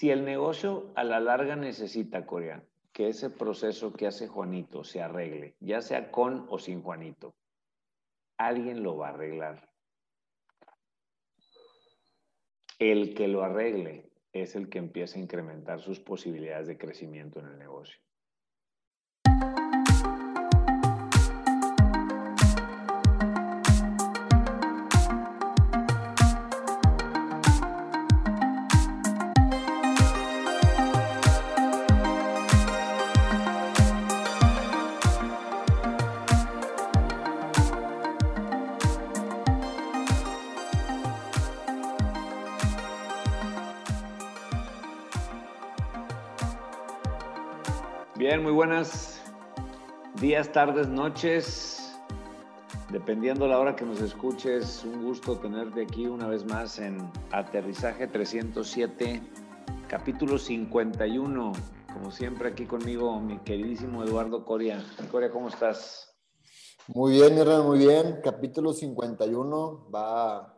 Si el negocio a la larga necesita, Corea, que ese proceso que hace Juanito se arregle, ya sea con o sin Juanito, alguien lo va a arreglar. El que lo arregle es el que empieza a incrementar sus posibilidades de crecimiento en el negocio. Bien, muy buenas días, tardes, noches. Dependiendo la hora que nos escuches, un gusto tenerte aquí una vez más en Aterrizaje 307, capítulo 51. Como siempre aquí conmigo, mi queridísimo Eduardo Coria. Coria, ¿cómo estás? Muy bien, Hernán, muy bien. Capítulo 51 va,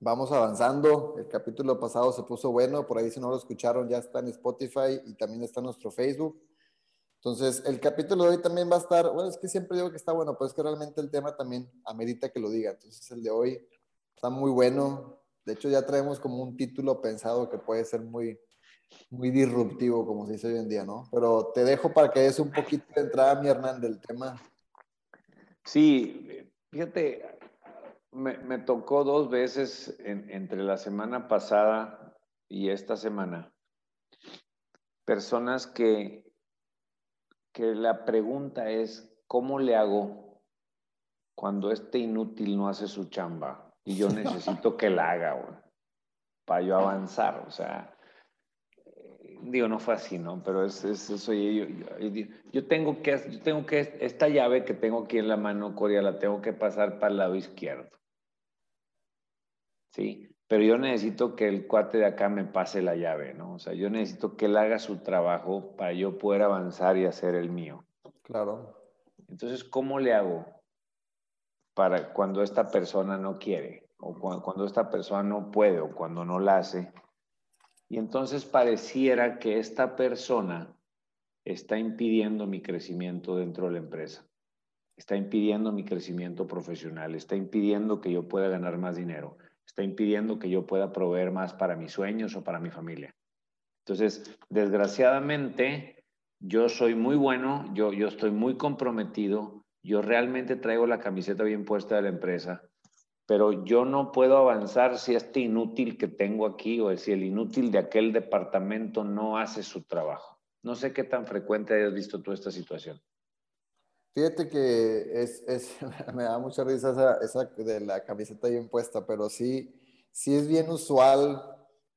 vamos avanzando. El capítulo pasado se puso bueno, por ahí si no lo escucharon ya está en Spotify y también está en nuestro Facebook. Entonces, el capítulo de hoy también va a estar, bueno, es que siempre digo que está bueno, pero es que realmente el tema también amerita que lo diga. Entonces, el de hoy está muy bueno. De hecho, ya traemos como un título pensado que puede ser muy, muy disruptivo, como se dice hoy en día, ¿no? Pero te dejo para que des un poquito de entrada, mi Hernán, del tema. Sí, fíjate, me, tocó dos veces entre la semana pasada y esta semana personas que que la pregunta es, ¿cómo le hago cuando este inútil no hace su chamba y yo necesito que la haga, para yo avanzar? O sea, eh, digo, no fue así, ¿no? Pero es, eso, yo, yo, tengo que, yo tengo que, esta llave que tengo aquí en la mano, Coria, la tengo que pasar para el lado izquierdo. ¿Sí? Pero yo necesito que el cuate de acá me pase la llave, ¿no? O sea, yo necesito que él haga su trabajo para yo poder avanzar y hacer el mío. Claro. Entonces, ¿cómo le hago para cuando esta persona no quiere, o cuando, esta persona no puede, o cuando no la hace? Y entonces pareciera que esta persona está impidiendo mi crecimiento dentro de la empresa, está impidiendo mi crecimiento profesional, está impidiendo que yo pueda ganar más dinero está impidiendo que yo pueda proveer más para mis sueños o para mi familia. Entonces, desgraciadamente, yo soy muy bueno, yo, yo estoy muy comprometido, yo realmente traigo la camiseta bien puesta de la empresa, pero yo no puedo avanzar si este inútil que tengo aquí o si el inútil de aquel departamento no hace su trabajo. No sé qué tan frecuente hayas visto tú esta situación. Fíjate que es, es, me da mucha risa esa, esa, de la camiseta bien puesta, pero sí, sí es bien usual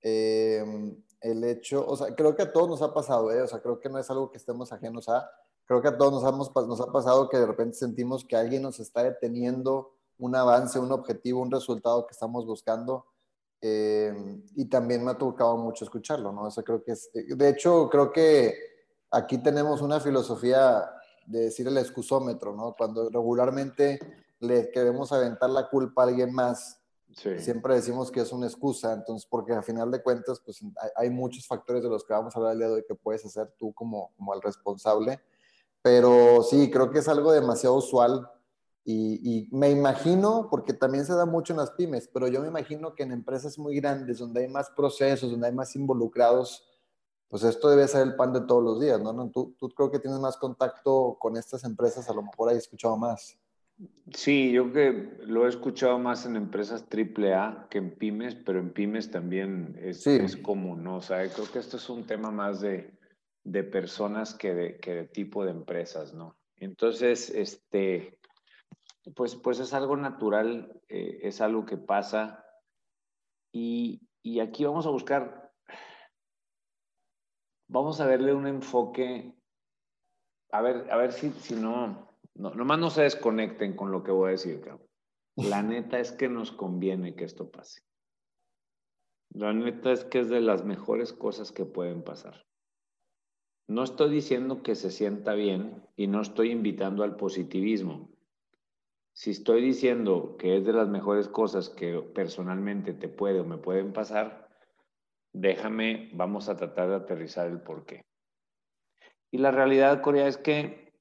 em, el hecho, o sea, creo que a todos nos ha pasado, ¿eh? o sea, creo que no es algo que estemos ajenos a, creo que a todos nos, hemos, nos ha pasado que de repente sentimos que alguien nos está deteniendo un avance, un objetivo, un resultado que estamos buscando. Em, y también me ha tocado mucho escucharlo, ¿no? Eso creo que es, de hecho, creo que aquí tenemos una filosofía de decir el excusómetro, ¿no? Cuando regularmente le queremos aventar la culpa a alguien más, siempre decimos que es una excusa, entonces, porque al final de cuentas, pues hay, muchos factores de los que vamos a hablar el día de hoy que puedes hacer tú como, como el responsable, pero sí, creo que es algo demasiado usual y, y, me imagino, porque también se da mucho en las pymes, pero yo me imagino que en empresas muy grandes, donde hay más procesos, donde hay más involucrados, pues esto debe ser el pan de todos los días, ¿no? Tú, tú creo que tienes más contacto con estas empresas, a lo mejor hay escuchado más. Sí, yo que lo he escuchado más en empresas AAA que en pymes, pero en pymes también es, es común, ¿no? O sea, creo que esto es un tema más de, de personas que de, que de, tipo de empresas, ¿no? Entonces, este, pues, pues es algo natural, eh, es algo que pasa y, y aquí vamos a buscar vamos a verle un enfoque, a ver, a ver si, si no, no, nomás no se desconecten con lo que voy a decir, cabrón. La neta es que nos conviene que esto pase. La neta es que es de las mejores cosas que pueden pasar. No estoy diciendo que se sienta bien y no estoy invitando al positivismo. Si estoy diciendo que es de las mejores cosas que personalmente te puede o me pueden pasar, déjame, vamos a tratar de aterrizar el por qué. Y la realidad, Corea, es que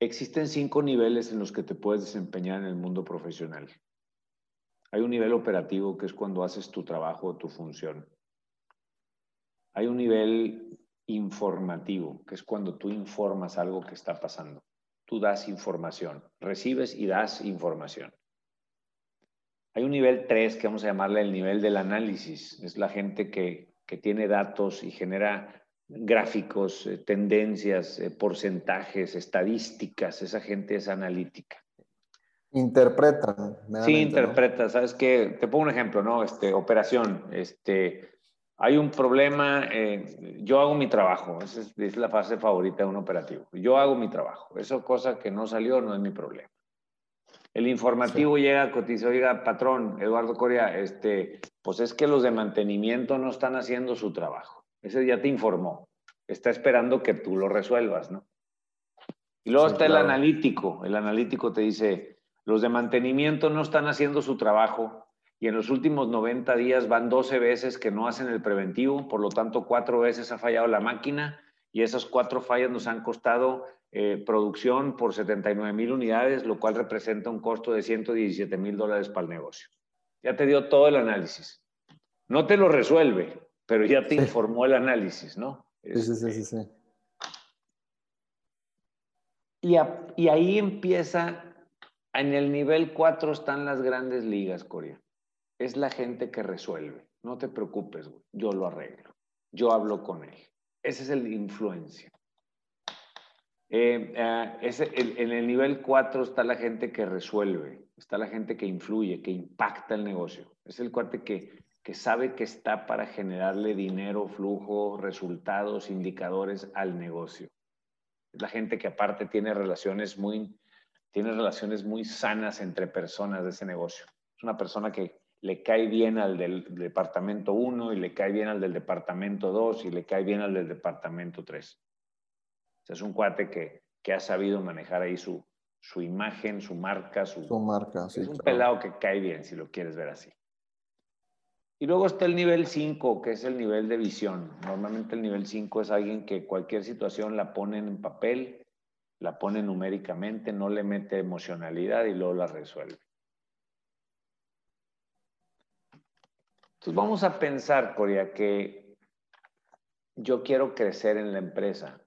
existen cinco niveles en los que te puedes desempeñar en el mundo profesional. Hay un nivel operativo que es cuando haces tu trabajo o tu función. Hay un nivel informativo, que es cuando tú informas algo que está pasando. Tú das información, recibes y das información. Hay un nivel 3 que vamos a llamarle el nivel del análisis. Es la gente que, que tiene datos y genera gráficos, eh, tendencias, eh, porcentajes, estadísticas. Esa gente es analítica. Interpretan. Sí, interpreta. Sabes que te pongo un ejemplo, ¿no? Este, operación. Este, hay un problema. Eh, yo hago mi trabajo. Esa es, es, la fase favorita de un operativo. Yo hago mi trabajo. Eso cosa que no salió no es mi problema. El informativo llega, cotiza, oiga, patrón, Eduardo Coria, este, pues es que los de mantenimiento no están haciendo su trabajo. Ese ya te informó. Está esperando que tú lo resuelvas, ¿no? Y luego está el analítico. El analítico te dice, los de mantenimiento no están haciendo su trabajo y en los últimos 90 días van 12 veces que no hacen el preventivo, por lo tanto, cuatro veces ha fallado la máquina y esas cuatro fallas nos han costado eh, producción por 79 mil unidades, lo cual representa un costo de 117 mil dólares para el negocio. Ya te dio todo el análisis. No te lo resuelve, pero ya te informó el análisis, ¿no? Sí, sí, sí, sí. sí. Y, a, y ahí empieza, en el nivel 4 están las grandes ligas, Corea. Es la gente que resuelve. No te preocupes, güey. yo lo arreglo. Yo hablo con él. Ese es el influencia. Eh, el, en el nivel 4 está la gente que resuelve, está la gente que influye, que impacta el negocio. Es el cuate que, que sabe que está para generarle dinero, flujo, resultados, indicadores al negocio. Es la gente que aparte tiene relaciones muy, tiene relaciones muy sanas entre personas de ese negocio. Es una persona que le cae bien al del departamento 1 y le cae bien al del departamento 2 y le cae bien al del departamento 3 es un cuate que, que ha sabido manejar ahí su, su imagen, su marca, su, su marca. Sí, es un pelado que cae bien, si lo quieres ver así. Y luego está el nivel 5, que es el nivel de visión. Normalmente el nivel 5 es alguien que cualquier situación la pone en papel, la pone numéricamente, no le mete emocionalidad y luego la resuelve. Entonces vamos a pensar, Coria, que yo quiero crecer en la empresa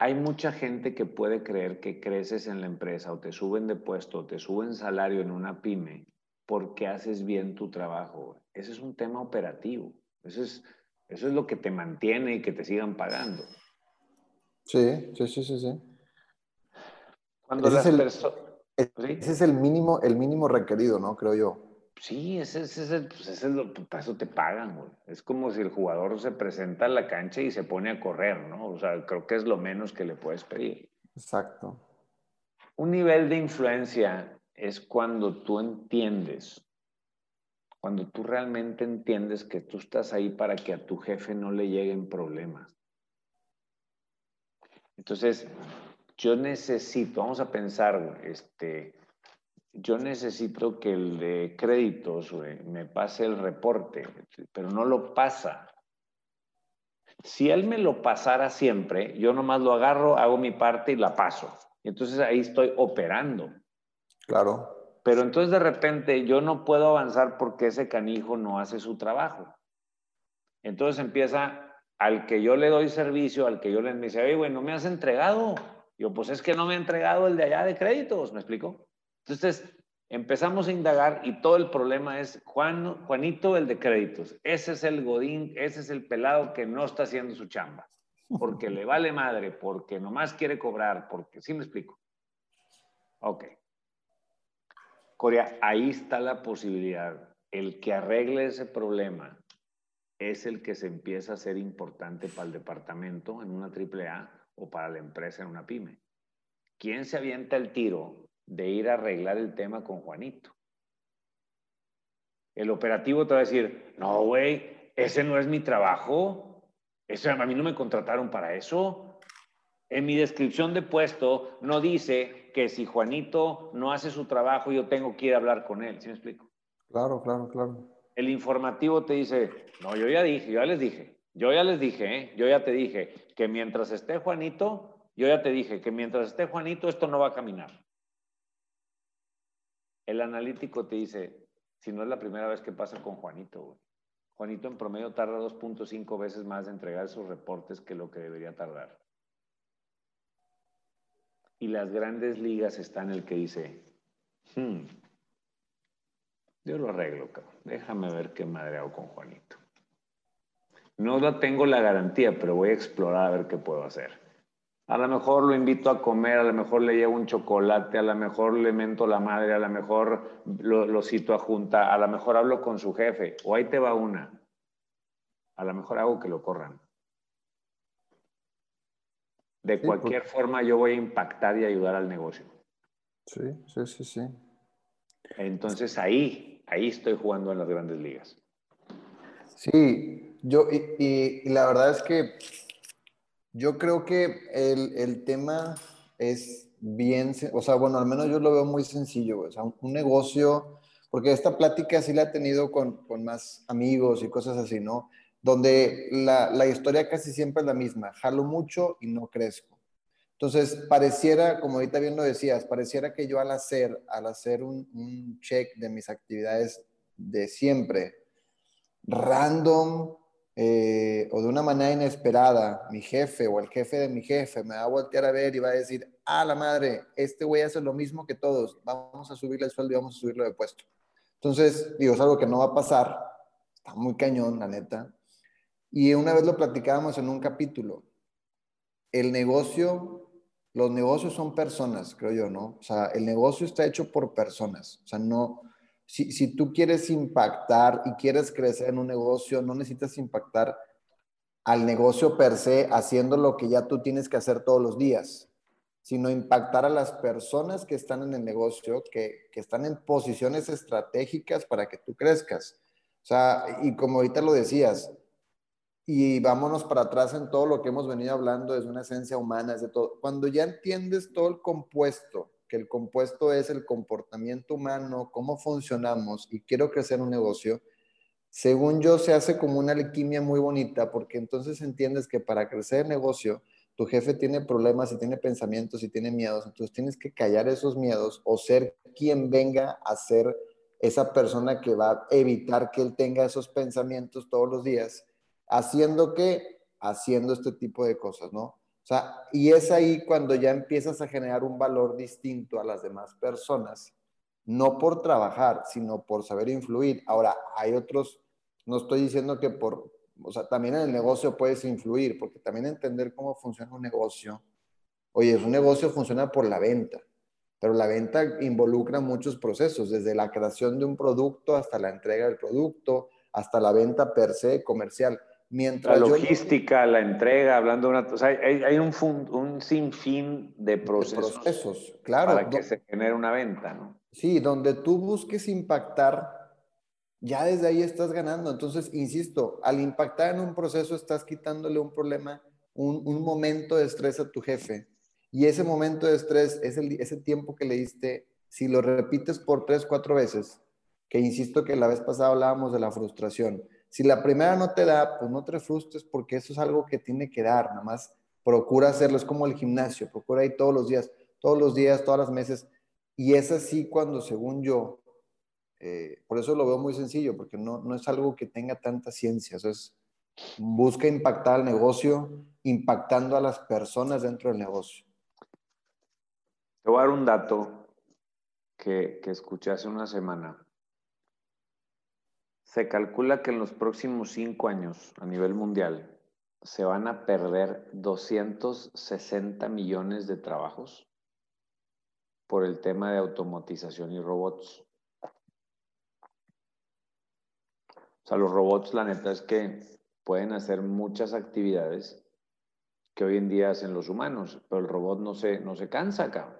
hay mucha gente que puede creer que creces en la empresa o te suben de puesto o te suben salario en una pyme porque haces bien tu trabajo. Ese es un tema operativo. Eso es, eso es lo que te mantiene y que te sigan pagando. Sí, sí, sí, sí. sí. Cuando ese, es el, ese es el mínimo, el mínimo requerido, ¿no? Creo yo. Sí, ese, ese, pues ese es lo, para eso te pagan, güey. Es como si el jugador se presenta a la cancha y se pone a correr, ¿no? O sea, creo que es lo menos que le puedes pedir. Exacto. Un nivel de influencia es cuando tú entiendes, cuando tú realmente entiendes que tú estás ahí para que a tu jefe no le lleguen problemas. Entonces, yo necesito, vamos a pensar, este, yo necesito que el de créditos me pase el reporte, pero no lo pasa. Si él me lo pasara siempre, yo nomás lo agarro, hago mi parte y la paso. Entonces ahí estoy operando. Claro. Pero entonces de repente yo no puedo avanzar porque ese canijo no hace su trabajo. Entonces empieza al que yo le doy servicio, al que yo le dice, oye, güey, no me has entregado. Yo, pues es que no me ha entregado el de allá de créditos, ¿me explico? Entonces, empezamos a indagar y todo el problema es Juan, Juanito, el de créditos. Ese es el godín, ese es el pelado que no está haciendo su chamba, porque le vale madre, porque nomás quiere cobrar, porque, ¿sí me explico? Ok. Corea, ahí está la posibilidad. El que arregle ese problema es el que se empieza a ser importante para el departamento en una AAA o para la empresa en una pyme. ¿Quién se avienta el tiro de ir a arreglar el tema con Juanito. El operativo te va a decir, no, güey, ese no es mi trabajo. Eso, a mí no me contrataron para eso. En mi descripción de puesto no dice que si Juanito no hace su trabajo, yo tengo que ir a hablar con él. ¿Sí me explico? Claro, claro, claro. El informativo te dice, no, yo ya dije, yo ya les dije, yo ya les dije, ¿eh? yo ya te dije que mientras esté Juanito, yo ya te dije que mientras esté Juanito esto no va a caminar. El analítico te dice, si no es la primera vez que pasa con Juanito, Juanito en promedio tarda 2.5 veces más de entregar sus reportes que lo que debería tardar. Y las grandes ligas están el que dice, hmm, yo lo arreglo, cabrón. Déjame ver qué madre hago con Juanito. No la tengo la garantía, pero voy a explorar a ver qué puedo hacer. A lo mejor lo invito a comer, a lo mejor le llevo un chocolate, a lo mejor le mento la madre, a lo mejor lo, lo cito a junta, a lo mejor hablo con su jefe, o ahí te va una. A lo mejor hago que lo corran. De cualquier forma, yo voy a impactar y ayudar al negocio. Sí, sí, sí, sí. Entonces ahí, ahí estoy jugando en las grandes ligas. Sí, yo, y, la verdad es que yo creo que el, el, tema es bien, o sea, bueno, al menos yo lo veo muy sencillo, o sea, un, negocio, porque esta plática sí la he tenido con, con, más amigos y cosas así, ¿no? Donde la, la historia casi siempre es la misma, jalo mucho y no crezco. Entonces, pareciera, como ahorita bien lo decías, pareciera que yo al hacer, al hacer un, un check de mis actividades de siempre, random eh, o de una manera inesperada, mi jefe o el jefe de mi jefe me va a voltear a ver y va a decir, ah, la madre, este güey hace lo mismo que todos, vamos a subirle el sueldo y vamos a subirlo de puesto. Entonces, digo, es algo que no va a pasar, está muy cañón, la neta. Y una vez lo platicábamos en un capítulo, el negocio los negocios son personas, creo yo, ¿no? O sea, el negocio está hecho por personas. O sea, no, si, tú quieres impactar y quieres crecer en un negocio, no necesitas impactar al negocio per se haciendo lo que ya tú tienes que hacer todos los días, sino impactar a las personas que están en el negocio, que, que están en posiciones estratégicas para que tú crezcas. O sea, y como ahorita lo decías, y vámonos para atrás en todo lo que hemos venido hablando, es una esencia humana, es de todo. Cuando ya entiendes todo el compuesto, que el compuesto es el comportamiento humano, cómo funcionamos y quiero crecer un negocio, según yo se hace como una alquimia muy bonita, porque entonces entiendes que para crecer el negocio, tu jefe tiene problemas y tiene pensamientos y tiene miedos, entonces tienes que callar esos miedos o ser quien venga a ser esa persona que va a evitar que él tenga esos pensamientos todos los días haciendo qué? Haciendo este tipo de cosas, ¿no? Sea, y es ahí cuando ya empiezas a generar un valor distinto a las demás personas, no por trabajar, sino por saber influir. Ahora, hay otros, no estoy diciendo que por, o sea, también en el negocio puedes influir, porque también entender cómo funciona un negocio. Oye, un negocio funciona por la venta, pero la venta involucra muchos procesos, desde la creación de un producto hasta la entrega del producto, hasta la venta per se comercial la logística, la entrega, hablando de una... O sea, hay, un, un, sinfín de procesos, procesos claro, para que se genere una venta, ¿no? Sí, donde tú busques impactar, ya desde ahí estás ganando. Entonces, insisto, al impactar en un proceso estás quitándole un problema, un, un momento de estrés a tu jefe. Y ese momento de estrés es el, ese tiempo que le diste, si lo repites por tres, cuatro veces, que insisto que la vez pasada hablábamos de la frustración si la primera no te da, pues no te frustres porque eso es algo que tiene que dar, nada más procura hacerlo, es como el gimnasio, procura ir todos los días, todos los días, todas las meses, y es así cuando, según yo, eh, por eso lo veo muy sencillo, porque no, no es algo que tenga tanta ciencia, eso es, busca impactar al negocio, impactando a las personas dentro del negocio. Te voy a dar un dato que, que escuché hace una semana. Se calcula que en los próximos cinco años a nivel mundial se van a perder 260 millones de trabajos por el tema de automatización y robots. O sea, los robots, la neta es que pueden hacer muchas actividades que hoy en día hacen los humanos, pero el robot no se, no se cansa acá.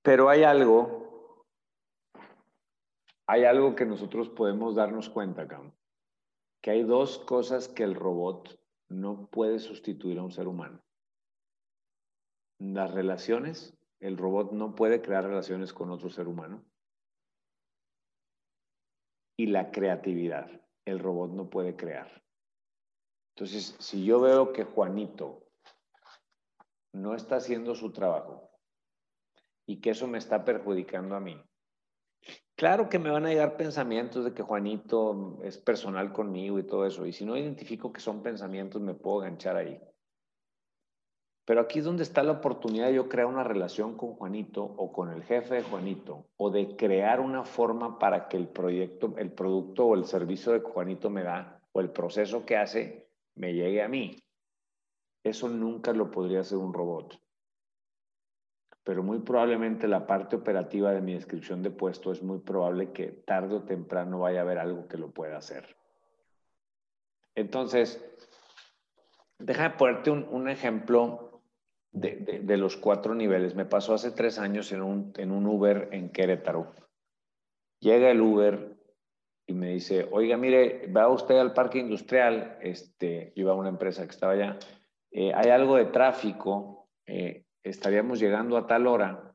Pero hay algo hay algo que nosotros podemos darnos cuenta, Cam, que hay dos cosas que el robot no puede sustituir a un ser humano. Las relaciones, el robot no puede crear relaciones con otro ser humano. y la creatividad. El robot no puede crear. Entonces, si yo veo que Juanito no está haciendo su trabajo y que eso me está perjudicando a mí, claro que me van a llegar pensamientos de que Juanito es personal conmigo y todo eso. Y si no identifico que son pensamientos, me puedo ganchar ahí. Pero aquí es donde está la oportunidad de yo crear una relación con Juanito o con el jefe de Juanito o de crear una forma para que el proyecto, el producto o el servicio de Juanito me da o el proceso que hace me llegue a mí. Eso nunca lo podría hacer un robot. Pero muy probablemente la parte operativa de mi descripción de puesto es muy probable que tarde o temprano vaya a haber algo que lo pueda hacer. Entonces, déjame ponerte un, ejemplo de, los cuatro niveles. Me pasó hace tres años en un, en un Uber en Querétaro. Llega el Uber y me dice, oiga, mire, va usted al parque industrial, este, iba a una empresa que estaba allá, eh, hay algo de tráfico, eh, estaríamos llegando a tal hora.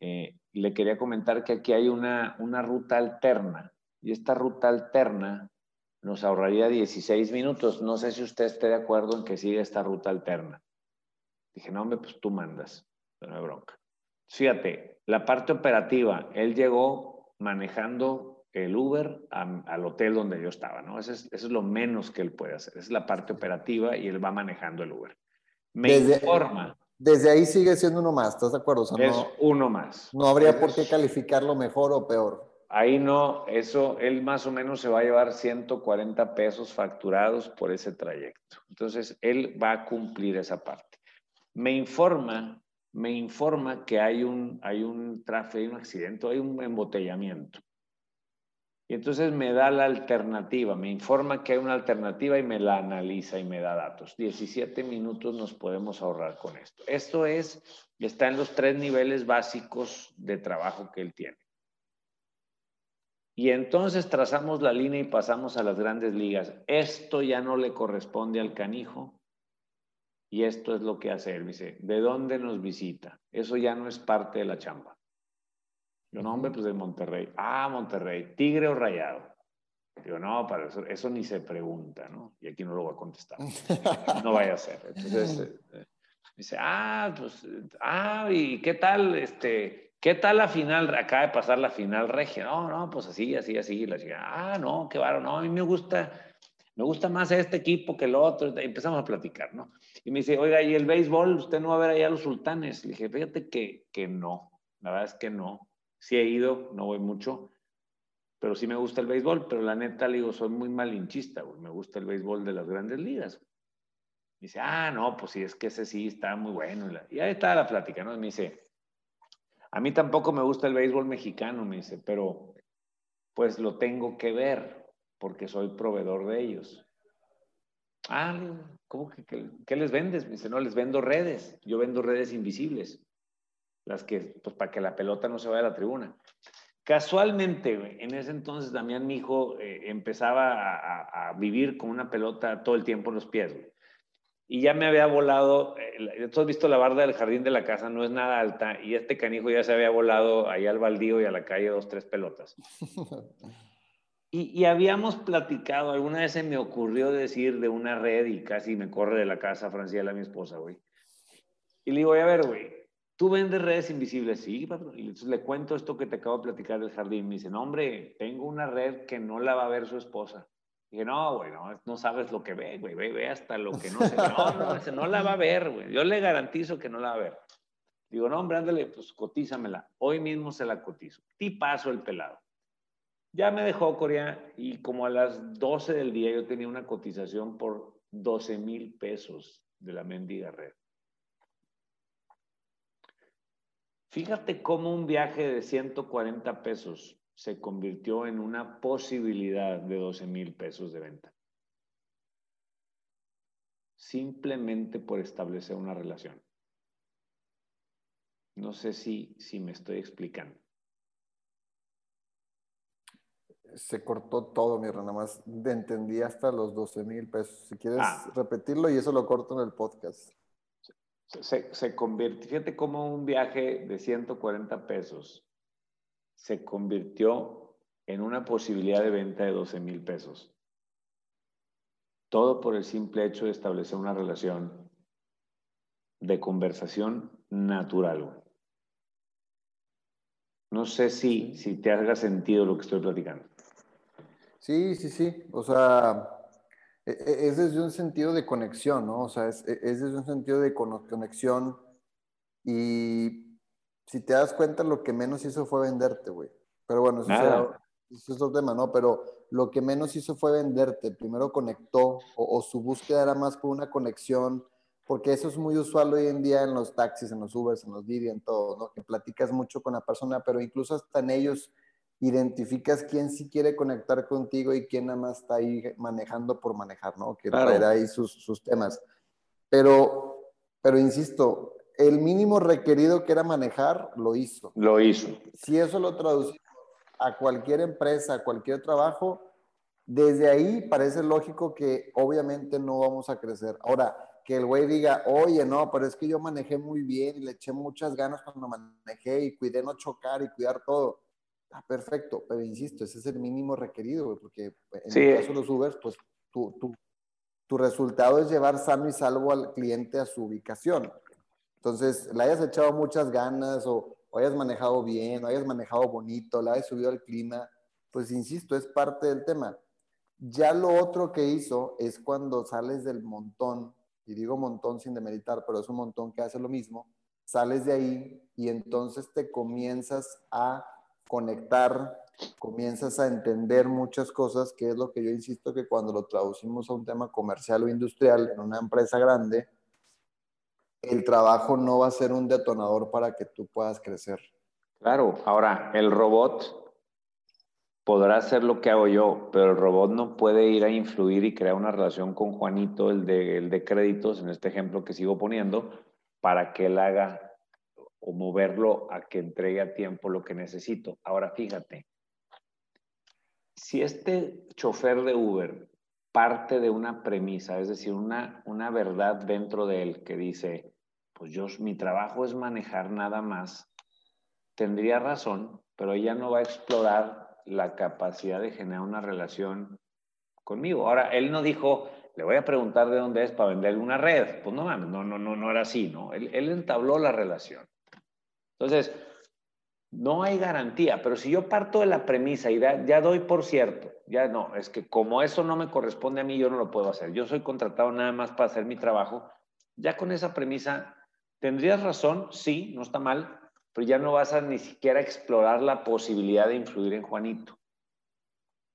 Eh, le quería comentar que aquí hay una, una ruta alterna y esta ruta alterna nos ahorraría 16 minutos. No sé si usted esté de acuerdo en que siga esta ruta alterna. Dije, no, hombre, pues tú mandas, no hay bronca. Fíjate, la parte operativa, él llegó manejando el Uber al hotel donde yo estaba, ¿no? Eso es, lo menos que él puede hacer. Esa es la parte operativa y él va manejando el Uber. Me desde, informa. Desde ahí sigue siendo uno más, ¿estás de acuerdo? es uno más. No habría por qué calificarlo mejor o peor. Ahí no, eso, él más o menos se va a llevar 140 pesos facturados por ese trayecto. Entonces, él va a cumplir esa parte. Me informa, me informa que hay un, hay un tráfico, hay un accidente, hay un embotellamiento. Y entonces me da la alternativa, me informa que hay una alternativa y me la analiza y me da datos. 17 minutos nos podemos ahorrar con esto. Esto es, está en los tres niveles básicos de trabajo que él tiene. Y entonces trazamos la línea y pasamos a las grandes ligas. Esto ya no le corresponde al canijo y esto es lo que hace él. dice, ¿de dónde nos visita? Eso ya no es parte de la chamba. Yo, no, hombre, pues de Monterrey. Ah, Monterrey, tigre o rayado. Digo, no, para eso, eso ni se pregunta, ¿no? Y aquí no lo voy a contestar. No vaya a ser. Entonces, eh, eh, dice, ah, pues, ah, ¿y qué tal, este, qué tal la final? Acaba de pasar la final regia. No, no, pues así, así, así. La chica, ah, no, qué baro, no, a mí me gusta, me gusta más este equipo que el otro. Y empezamos a platicar, ¿no? Y me dice, oiga, ¿y el béisbol? ¿Usted no va a ver allá a los sultanes? Le dije, fíjate que, que no. La verdad es que no. Sí he ido, no voy mucho, pero sí me gusta el béisbol, pero la neta, le digo, soy muy malinchista, güey. me gusta el béisbol de las grandes ligas. dice, ah, no, pues sí, es que ese sí está muy bueno. Y ahí está la plática, ¿no? me dice, a mí tampoco me gusta el béisbol mexicano, me dice, pero pues lo tengo que ver porque soy proveedor de ellos. Ah, ¿cómo que qué les vendes? Me dice, no, les vendo redes. Yo vendo redes invisibles las que, pues para que la pelota no se vaya a la tribuna. Casualmente, en ese entonces Damián, mi hijo, eh, empezaba a, vivir con una pelota todo el tiempo en los pies. Y ya me había volado, eh, tú has visto la barda del jardín de la casa, no es nada alta, y este canijo ya se había volado ahí al baldío y a la calle dos, tres pelotas. Y, y, habíamos platicado, alguna vez se me ocurrió decir de una red y casi me corre de la casa Franciela, mi esposa, güey. Y le digo, a ver, güey, Tú vendes redes invisibles, sí, patrón. Y entonces le cuento esto que te acabo de platicar del jardín. Me dice, no, hombre, tengo una red que no la va a ver su esposa. dije, no, güey, no, sabes lo que ve, güey, ve, ve hasta lo que no se No, no, no la va a ver, güey. Yo le garantizo que no la va a ver. Digo, no, hombre, ándale, pues cotízamela. Hoy mismo se la cotizo. paso el pelado. Ya me dejó Corea y como a las 12 del día yo tenía una cotización por 12 mil pesos de la mendiga red. Fíjate cómo un viaje de 140 pesos se convirtió en una posibilidad de 12 mil pesos de venta. Simplemente por establecer una relación. No sé si, si me estoy explicando. Se cortó todo, mi nada más entendí hasta los 12 mil pesos. Si quieres ah. repetirlo y eso lo corto en el podcast se, se convirtió, fíjate cómo un viaje de 140 pesos se convirtió en una posibilidad de venta de 12 mil pesos. Todo por el simple hecho de establecer una relación de conversación natural. No sé si, si te haga sentido lo que estoy platicando. Sí, sí, sí. O sea, es desde un sentido de conexión, ¿no? O sea, es, e, es desde un sentido de conexión y si te das cuenta, lo que menos hizo fue venderte, güey. Pero bueno, eso, es otro tema, ¿no? Pero lo que menos hizo fue venderte. Primero conectó o, su búsqueda era más por una conexión, porque eso es muy usual hoy en día en los taxis, en los Ubers, en los Didi, en todo, ¿no? Que platicas mucho con la persona, pero incluso hasta en ellos identificas quién sí quiere conectar contigo y quién nada más está ahí manejando por manejar, ¿no? Que traerá ahí sus, sus, temas. Pero, pero insisto, el mínimo requerido que era manejar, lo hizo. Lo hizo. Si eso lo traducimos a cualquier empresa, a cualquier trabajo, desde ahí parece lógico que obviamente no vamos a crecer. Ahora, que el güey diga, oye, no, pero es que yo manejé muy bien y le eché muchas ganas cuando manejé y cuidé no chocar y cuidar todo Ah, perfecto, pero insisto, ese es el mínimo requerido, porque en el caso de los Ubers, pues tu, tu, tu, resultado es llevar sano y salvo al cliente a su ubicación. Entonces, le hayas echado muchas ganas o, o hayas manejado bien, o hayas manejado bonito, le hayas subido al clima, pues insisto, es parte del tema. Ya lo otro que hizo es cuando sales del montón, y digo montón sin demeritar, pero es un montón que hace lo mismo, sales de ahí y entonces te comienzas a conectar, comienzas a entender muchas cosas, que es lo que yo insisto que cuando lo traducimos a un tema comercial o industrial en una empresa grande, el trabajo no va a ser un detonador para que tú puedas crecer. Claro, ahora el robot podrá hacer lo que hago yo, pero el robot no puede ir a influir y crear una relación con Juanito, el de, el de créditos, en este ejemplo que sigo poniendo, para que él haga o moverlo a que entregue a tiempo lo que necesito. Ahora fíjate, si este chofer de Uber parte de una premisa, es decir, una, una verdad dentro de él que dice, pues yo, mi trabajo es manejar nada más, tendría razón, pero ella no va a explorar la capacidad de generar una relación conmigo. Ahora, él no dijo, le voy a preguntar de dónde es para venderle una red. Pues no no, no, no, no era así, ¿no? Él, él entabló la relación. Entonces, no hay garantía, pero si yo parto de la premisa y ya doy por cierto, ya no, es que como eso no me corresponde a mí, yo no lo puedo hacer. Yo soy contratado nada más para hacer mi trabajo. Ya con esa premisa, ¿tendrías razón? Sí, no está mal, pero ya no vas a ni siquiera explorar la posibilidad de influir en Juanito.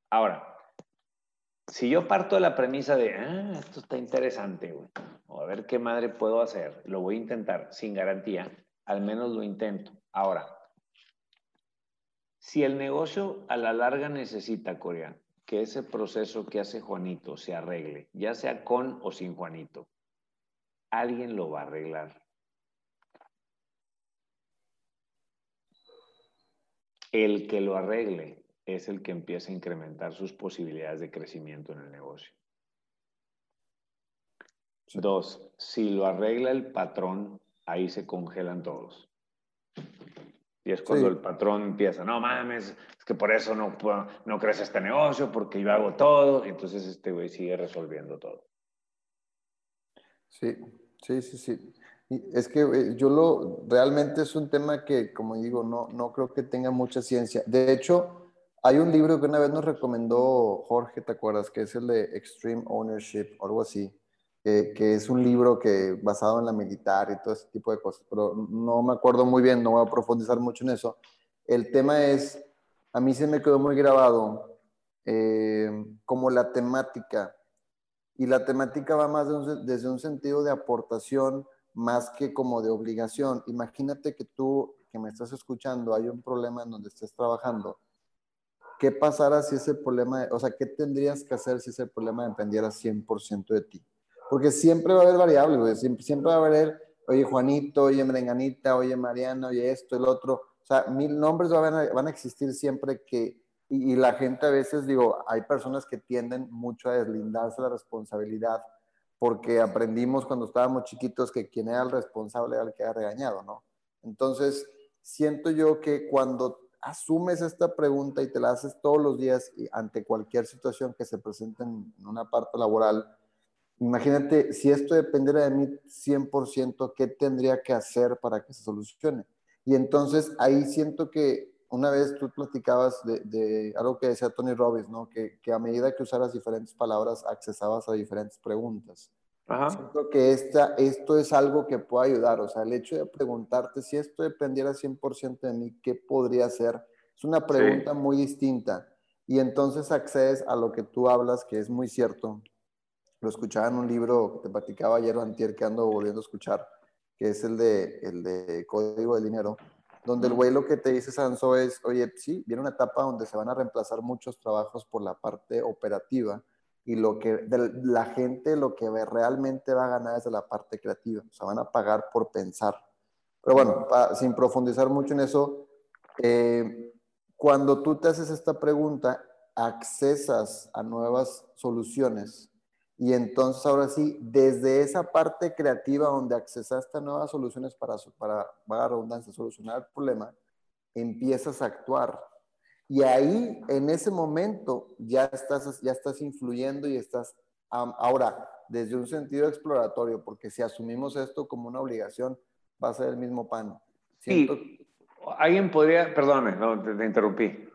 Ahora, si yo parto de la premisa de, ah, esto está interesante, güey, o a ver qué madre puedo hacer, lo voy a intentar sin garantía, al menos lo intento. Ahora, si el negocio a la larga necesita, Corea, que ese proceso que hace Juanito se arregle, ya sea con o sin Juanito, alguien lo va a arreglar. El que lo arregle es el que empieza a incrementar sus posibilidades de crecimiento en el negocio. Dos, si lo arregla el patrón, ahí se congelan todos. Y es cuando el patrón empieza, no mames, es que por eso no, no crece este negocio, porque yo hago todo. Y entonces este güey sigue resolviendo todo. Sí, sí, sí, sí. es que yo lo, realmente es un tema que, como digo, no, no creo que tenga mucha ciencia. De hecho, hay un libro que una vez nos recomendó Jorge, ¿te acuerdas? Que es el de Extreme Ownership, o algo así que, es un libro que basado en la militar y todo ese tipo de cosas, pero no me acuerdo muy bien, no voy a profundizar mucho en eso. El tema es, a mí se me quedó muy grabado eh, como la temática, y la temática va más desde un sentido de aportación más que como de obligación. Imagínate que tú, que me estás escuchando, hay un problema en donde estés trabajando. ¿Qué pasara si ese problema, o sea, qué tendrías que hacer si ese problema dependiera 100% de ti? Porque siempre va a haber variables, Siempre, siempre va a haber, oye Juanito, oye Merenganita, oye Mariana, oye esto, el otro. O sea, mil nombres van a, van a existir siempre que, y, la gente a veces, digo, hay personas que tienden mucho a deslindarse la responsabilidad porque aprendimos cuando estábamos chiquitos que quien era el responsable era el que era regañado, ¿no? Entonces, siento yo que cuando asumes esta pregunta y te la haces todos los días ante cualquier situación que se presente en una parte laboral, imagínate, si esto dependiera de mí 100%, ¿qué tendría que hacer para que se solucione? Y entonces ahí siento que una vez tú platicabas de, algo que decía Tony Robbins, ¿no? Que, que, a medida que usaras diferentes palabras, accesabas a diferentes preguntas. Ajá. Siento que esta, esto es algo que puede ayudar, o sea, el hecho de preguntarte si esto dependiera 100% de mí, ¿qué podría ser? Es una pregunta muy distinta. Y entonces accedes a lo que tú hablas, que es muy cierto. Lo escuchaba en un libro que te platicaba ayer o antier que ando volviendo a escuchar, que es el de, el de Código del Dinero, donde el güey lo que te dice Sanso es, oye, sí, viene una etapa donde se van a reemplazar muchos trabajos por la parte operativa, y lo que la gente lo que realmente va a ganar es de la parte creativa, o sea, van a pagar por pensar. Pero bueno, sin profundizar mucho en eso, eh, cuando tú te haces esta pregunta, accesas a nuevas soluciones y entonces ahora sí, desde esa parte creativa donde accesaste a nuevas soluciones para, para, para redundancia, solucionar el problema, empiezas a actuar y ahí, en ese momento, ya estás, ya estás influyendo y estás, ahora, desde un sentido exploratorio, porque si asumimos esto como una obligación, va a ser el mismo pan. Sí, alguien podría, perdóname, no, te, interrumpí.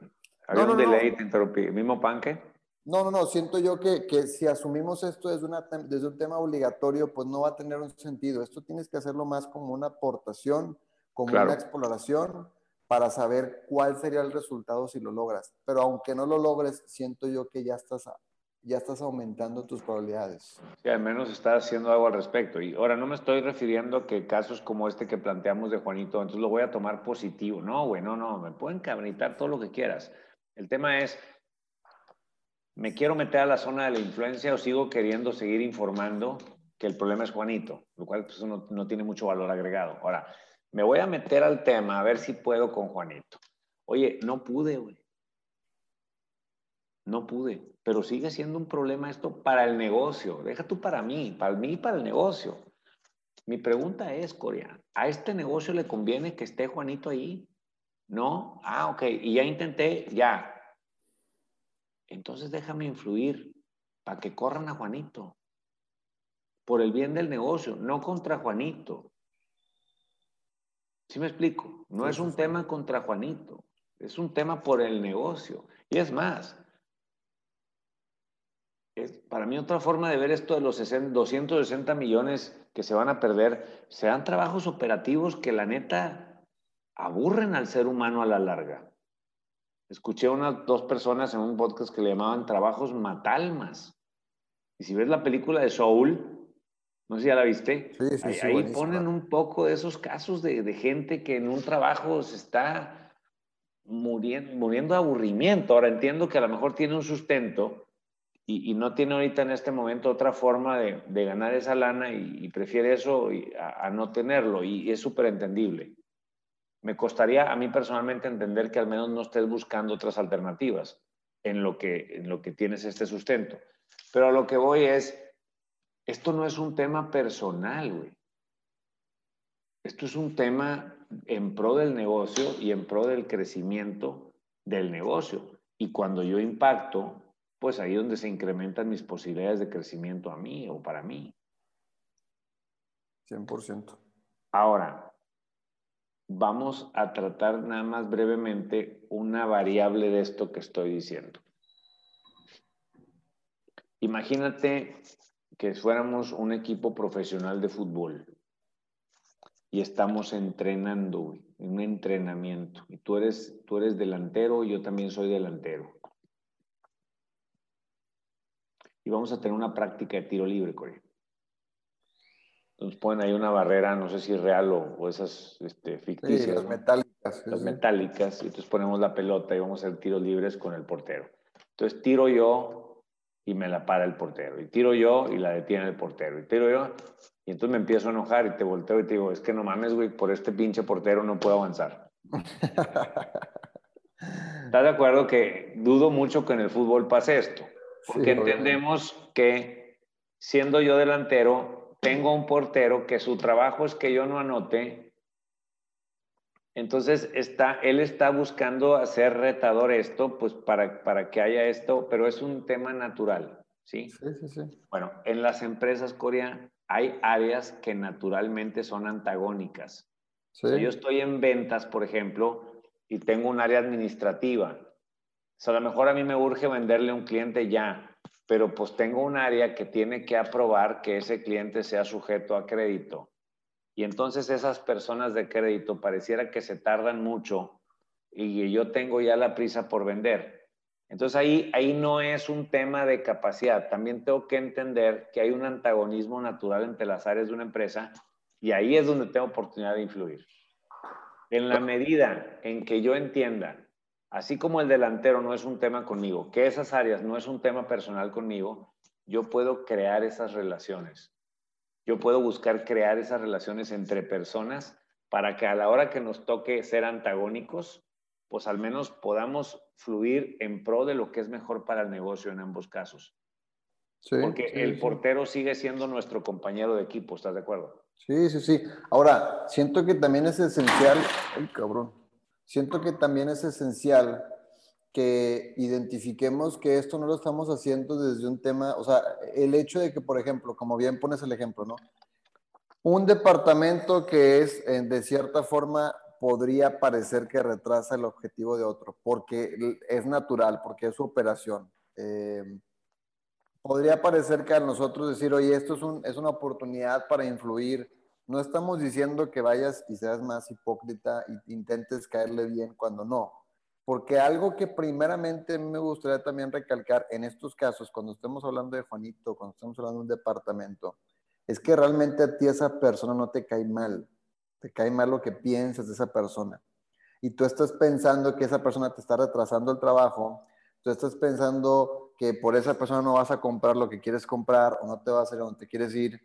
Había no, un delay, te interrumpí. ¿El mismo pan que? No, no, no, siento yo que, que si asumimos esto desde, una, desde un tema obligatorio, pues no va a tener un sentido. Esto tienes que hacerlo más como una aportación, como una exploración para saber cuál sería el resultado si lo logras. Pero aunque no lo logres, siento yo que ya estás, ya estás aumentando tus probabilidades. Sí, al menos estás haciendo algo al respecto. Y ahora no me estoy refiriendo que casos como este que planteamos de Juanito, entonces lo voy a tomar positivo. No, güey, no, no, me pueden cabritar todo lo que quieras. El tema es, ¿me quiero meter a la zona de la influencia o sigo queriendo seguir informando que el problema es Juanito? Lo cual pues, no, no tiene mucho valor agregado. Ahora, me voy a meter al tema a ver si puedo con Juanito. Oye, no pude, güey. No pude, pero sigue siendo un problema esto para el negocio. Deja tú para mí, para mí y para el negocio. Mi pregunta es, Corea, ¿a este negocio le conviene que esté Juanito ahí? ¿No? Ah, ok. Y ya intenté, ya. Entonces déjame influir para que corran a Juanito. Por el bien del negocio, no contra Juanito. ¿Sí me explico? No es un tema contra Juanito, es un tema por el negocio. Y es más, es, para mí otra forma de ver esto de los 260 millones que se van a perder, serán trabajos operativos que la neta aburren al ser humano a la larga. Escuché a unas dos personas en un podcast que le llamaban trabajos matalmas. Y si ves la película de Soul, no sé si ya la viste. Sí, sí, ahí, ahí ponen un poco de esos casos de, de, gente que en un trabajo se está muriendo, muriendo de aburrimiento. Ahora entiendo que a lo mejor tiene un sustento y, y no tiene ahorita en este momento otra forma de, de ganar esa lana y, y prefiere eso a, a, no tenerlo y, es súper entendible. Me costaría a mí personalmente entender que al menos no estés buscando otras alternativas en lo que, en lo que tienes este sustento. Pero a lo que voy es esto no es un tema personal, güey. Esto es un tema en pro del negocio y en pro del crecimiento del negocio. Y cuando yo impacto, pues ahí es donde se incrementan mis posibilidades de crecimiento a mí o para mí. 100%. Ahora, vamos a tratar nada más brevemente una variable de esto que estoy diciendo. Imagínate que fuéramos un equipo profesional de fútbol y estamos entrenando, en un entrenamiento. Y tú eres, tú eres delantero y yo también soy delantero. Y vamos a tener una práctica de tiro libre, Corey. Nos ponen ahí una barrera, no sé si es real o, esas este, ficticias. Sí, las metálicas. Las metálicas. Y entonces ponemos la pelota y vamos a hacer tiros libres con el portero. Entonces tiro yo, y me la para el portero. Y tiro yo y la detiene el portero. Y tiro yo y entonces me empiezo a enojar y te volteo y te digo, es que no mames, güey, por este pinche portero no puedo avanzar. ¿Estás de acuerdo que dudo mucho que en el fútbol pase esto? Porque entendemos que siendo yo delantero, tengo un portero que su trabajo es que yo no anote Entonces, está, él está buscando hacer retador esto, pues para, para que haya esto, pero es un tema natural, ¿sí? Sí, sí, sí. Bueno, en las empresas, Corea, hay áreas que naturalmente son antagónicas. Sí. yo estoy en ventas, por ejemplo, y tengo un área administrativa. O sea, a lo mejor a mí me urge venderle a un cliente ya, pero pues tengo un área que tiene que aprobar que ese cliente sea sujeto a crédito. Y entonces esas personas de crédito pareciera que se tardan mucho y yo tengo ya la prisa por vender. Entonces ahí, ahí no es un tema de capacidad. También tengo que entender que hay un antagonismo natural entre las áreas de una empresa y ahí es donde tengo oportunidad de influir. En la medida en que yo entienda, así como el delantero no es un tema conmigo, que esas áreas no es un tema personal conmigo, yo puedo crear esas relaciones yo puedo buscar crear esas relaciones entre personas para que a la hora que nos toque ser antagónicos, pues al menos podamos fluir en pro de lo que es mejor para el negocio en ambos casos. Sí, Porque sí, el sí. portero sigue siendo nuestro compañero de equipo, ¿estás de acuerdo? Sí, sí, sí. Ahora, siento que también es esencial, ay, cabrón, siento que también es esencial que identifiquemos que esto no lo estamos haciendo desde un tema, o sea, el hecho de que, por ejemplo, como bien pones el ejemplo, ¿no? Un departamento que es, eh, de cierta forma, podría parecer que retrasa el objetivo de otro, porque es natural, porque es su operación. Eh, podría parecer que a nosotros decir, oye, esto es, un, es una oportunidad para influir. No estamos diciendo que vayas y seas más hipócrita y intentes caerle bien cuando no. Porque algo que primeramente me gustaría también recalcar en estos casos, cuando estemos hablando de Juanito, cuando estemos hablando de un departamento, es que realmente a ti esa persona no te cae mal. Te cae mal lo que piensas de esa persona. Y tú estás pensando que esa persona te está retrasando el trabajo, tú estás pensando que por esa persona no vas a comprar lo que quieres comprar o no te vas a ir a donde te quieres ir.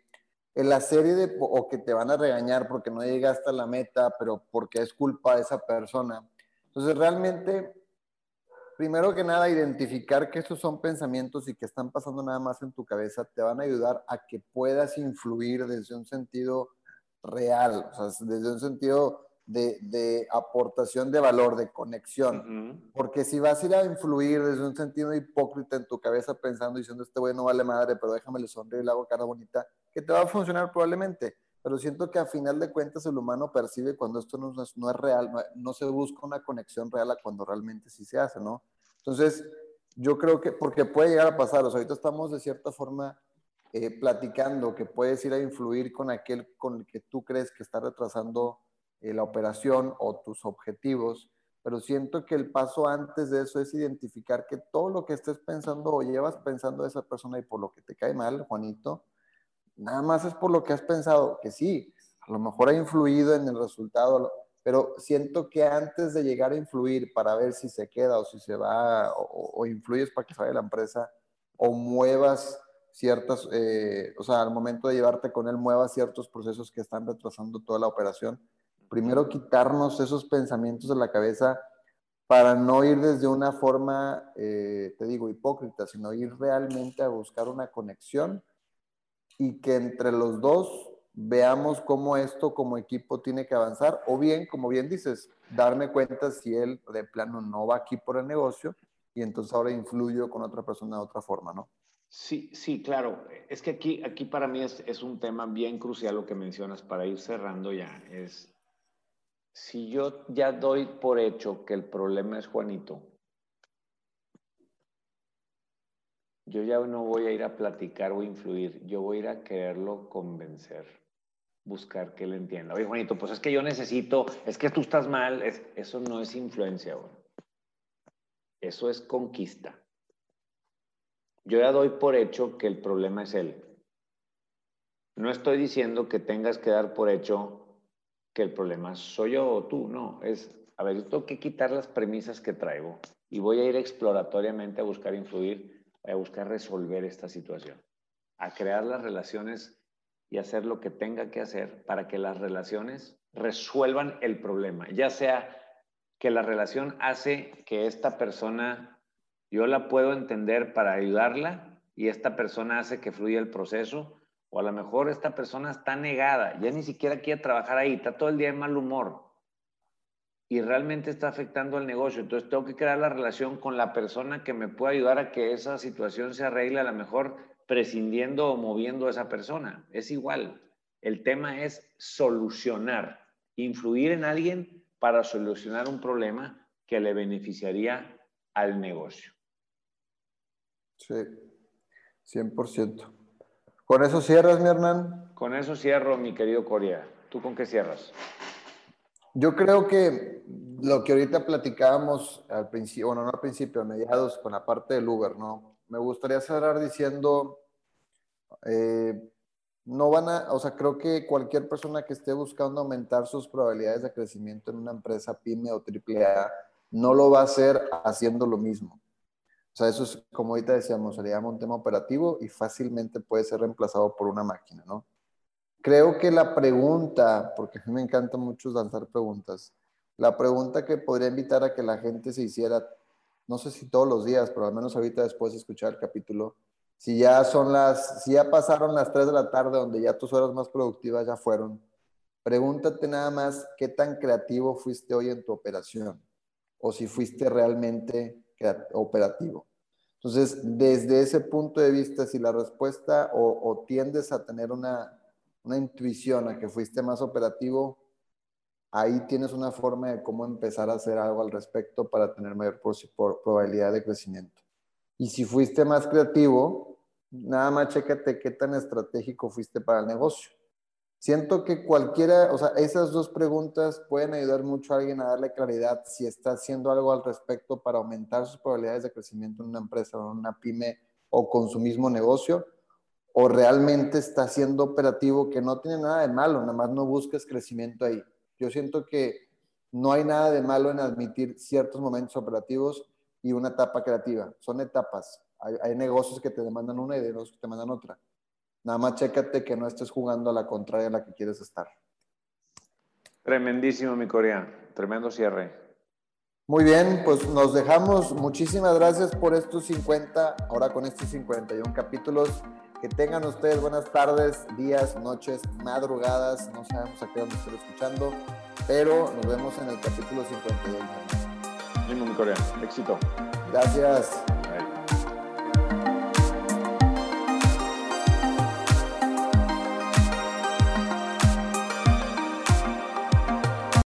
En la serie de, o que te van a regañar porque no llegaste a la meta, pero porque es culpa de esa persona. Entonces, realmente, primero que nada, identificar que estos son pensamientos y que están pasando nada más en tu cabeza, te van a ayudar a que puedas influir desde un sentido real, o sea, desde un sentido de, de aportación de valor, de conexión. Uh -huh. Porque si vas a ir a influir desde un sentido hipócrita en tu cabeza pensando, diciendo, este güey no vale madre, pero déjame le sonreír y le hago cara bonita, que te va a funcionar probablemente. Pero siento que a final de cuentas el humano percibe cuando esto no es, no es real, no, no, se busca una conexión real a cuando realmente sí se hace, ¿no? Entonces, yo creo que, porque puede llegar a pasar, o sea, ahorita estamos de cierta forma eh, platicando que puedes ir a influir con aquel con el que tú crees que está retrasando eh, la operación o tus objetivos, pero siento que el paso antes de eso es identificar que todo lo que estés pensando o llevas pensando de esa persona y por lo que te cae mal, Juanito, nada más es por lo que has pensado, que sí, a lo mejor ha influido en el resultado, pero siento que antes de llegar a influir para ver si se queda o si se va, o, o influyes para que salga la empresa, o muevas ciertas, eh, o sea, al momento de llevarte con él, muevas ciertos procesos que están retrasando toda la operación. Primero quitarnos esos pensamientos de la cabeza para no ir desde una forma, eh, te digo, hipócrita, sino ir realmente a buscar una conexión y que entre los dos veamos cómo esto como equipo tiene que avanzar, o bien, como bien dices, darme cuenta si él de plano no va aquí por el negocio y entonces ahora influyo con otra persona de otra forma, ¿no? Sí, sí, claro. Es que aquí, aquí para mí es, es un tema bien crucial lo que mencionas para ir cerrando ya. Es, si yo ya doy por hecho que el problema es Juanito, yo ya no voy a ir a platicar o influir, yo voy a ir a quererlo convencer, buscar que él entienda. Oye, Juanito, pues es que yo necesito, es que tú estás mal, es, eso no es influencia, güey. Eso es conquista. Yo ya doy por hecho que el problema es él. No estoy diciendo que tengas que dar por hecho que el problema soy yo o tú, no. Es, a ver, yo tengo que quitar las premisas que traigo y voy a ir exploratoriamente a buscar influir, a buscar resolver esta situación, a crear las relaciones y hacer lo que tenga que hacer para que las relaciones resuelvan el problema, ya sea que la relación hace que esta persona yo la puedo entender para ayudarla y esta persona hace que fluya el proceso, o a lo mejor esta persona está negada, ya ni siquiera quiere trabajar ahí, está todo el día de mal humor. Y realmente está afectando al negocio. Entonces tengo que crear la relación con la persona que me pueda ayudar a que esa situación se arregle a lo mejor prescindiendo o moviendo a esa persona. Es igual. El tema es solucionar, influir en alguien para solucionar un problema que le beneficiaría al negocio. Sí, 100%. ¿Con eso cierras, mi Hernán? Con eso cierro, mi querido Corea. ¿Tú con qué cierras? Yo creo que lo que ahorita platicábamos al principio, bueno, no al principio, a mediados, con la parte del Uber, ¿no? Me gustaría cerrar diciendo, eh, no van a, o sea, creo que cualquier persona que esté buscando aumentar sus probabilidades de crecimiento en una empresa pyme o AAA, no lo va a hacer haciendo lo mismo. O sea, eso es, como ahorita decíamos, se le llama un tema operativo y fácilmente puede ser reemplazado por una máquina, ¿no? Creo que la pregunta, porque a mí me encanta mucho lanzar preguntas, la pregunta que podría invitar a que la gente se hiciera, no sé si todos los días, pero al menos ahorita después de escuchar el capítulo, si ya son las, si ya pasaron las 3 de la tarde donde ya tus horas más productivas ya fueron, pregúntate nada más qué tan creativo fuiste hoy en tu operación o si fuiste realmente operativo. Entonces, desde ese punto de vista, si la respuesta o tiendes a tener una una intuición a que fuiste más operativo, ahí tienes una forma de cómo empezar a hacer algo al respecto para tener mayor probabilidad de crecimiento. Y si fuiste más creativo, nada más chécate qué tan estratégico fuiste para el negocio. Siento que cualquiera, o sea, esas dos preguntas pueden ayudar mucho a alguien a darle claridad si está haciendo algo al respecto para aumentar sus probabilidades de crecimiento en una empresa o en una pyme o con su mismo negocio o realmente está siendo operativo, que no tiene nada de malo, nada más no busques crecimiento ahí. Yo siento que no hay nada de malo en admitir ciertos momentos operativos y una etapa creativa. Son etapas. Hay, negocios que te demandan una y negocios que te demandan otra. Nada más chécate que no estés jugando a la contraria a la que quieres estar. Tremendísimo, mi Corea. Tremendo cierre. Muy bien, pues nos dejamos. Muchísimas gracias por estos 50, ahora con estos 51 capítulos. Que tengan ustedes buenas tardes, días, noches, madrugadas. No sabemos a qué hora estén escuchando, pero nos vemos en el capítulo 52. Mismo mi Corea. Éxito. Gracias.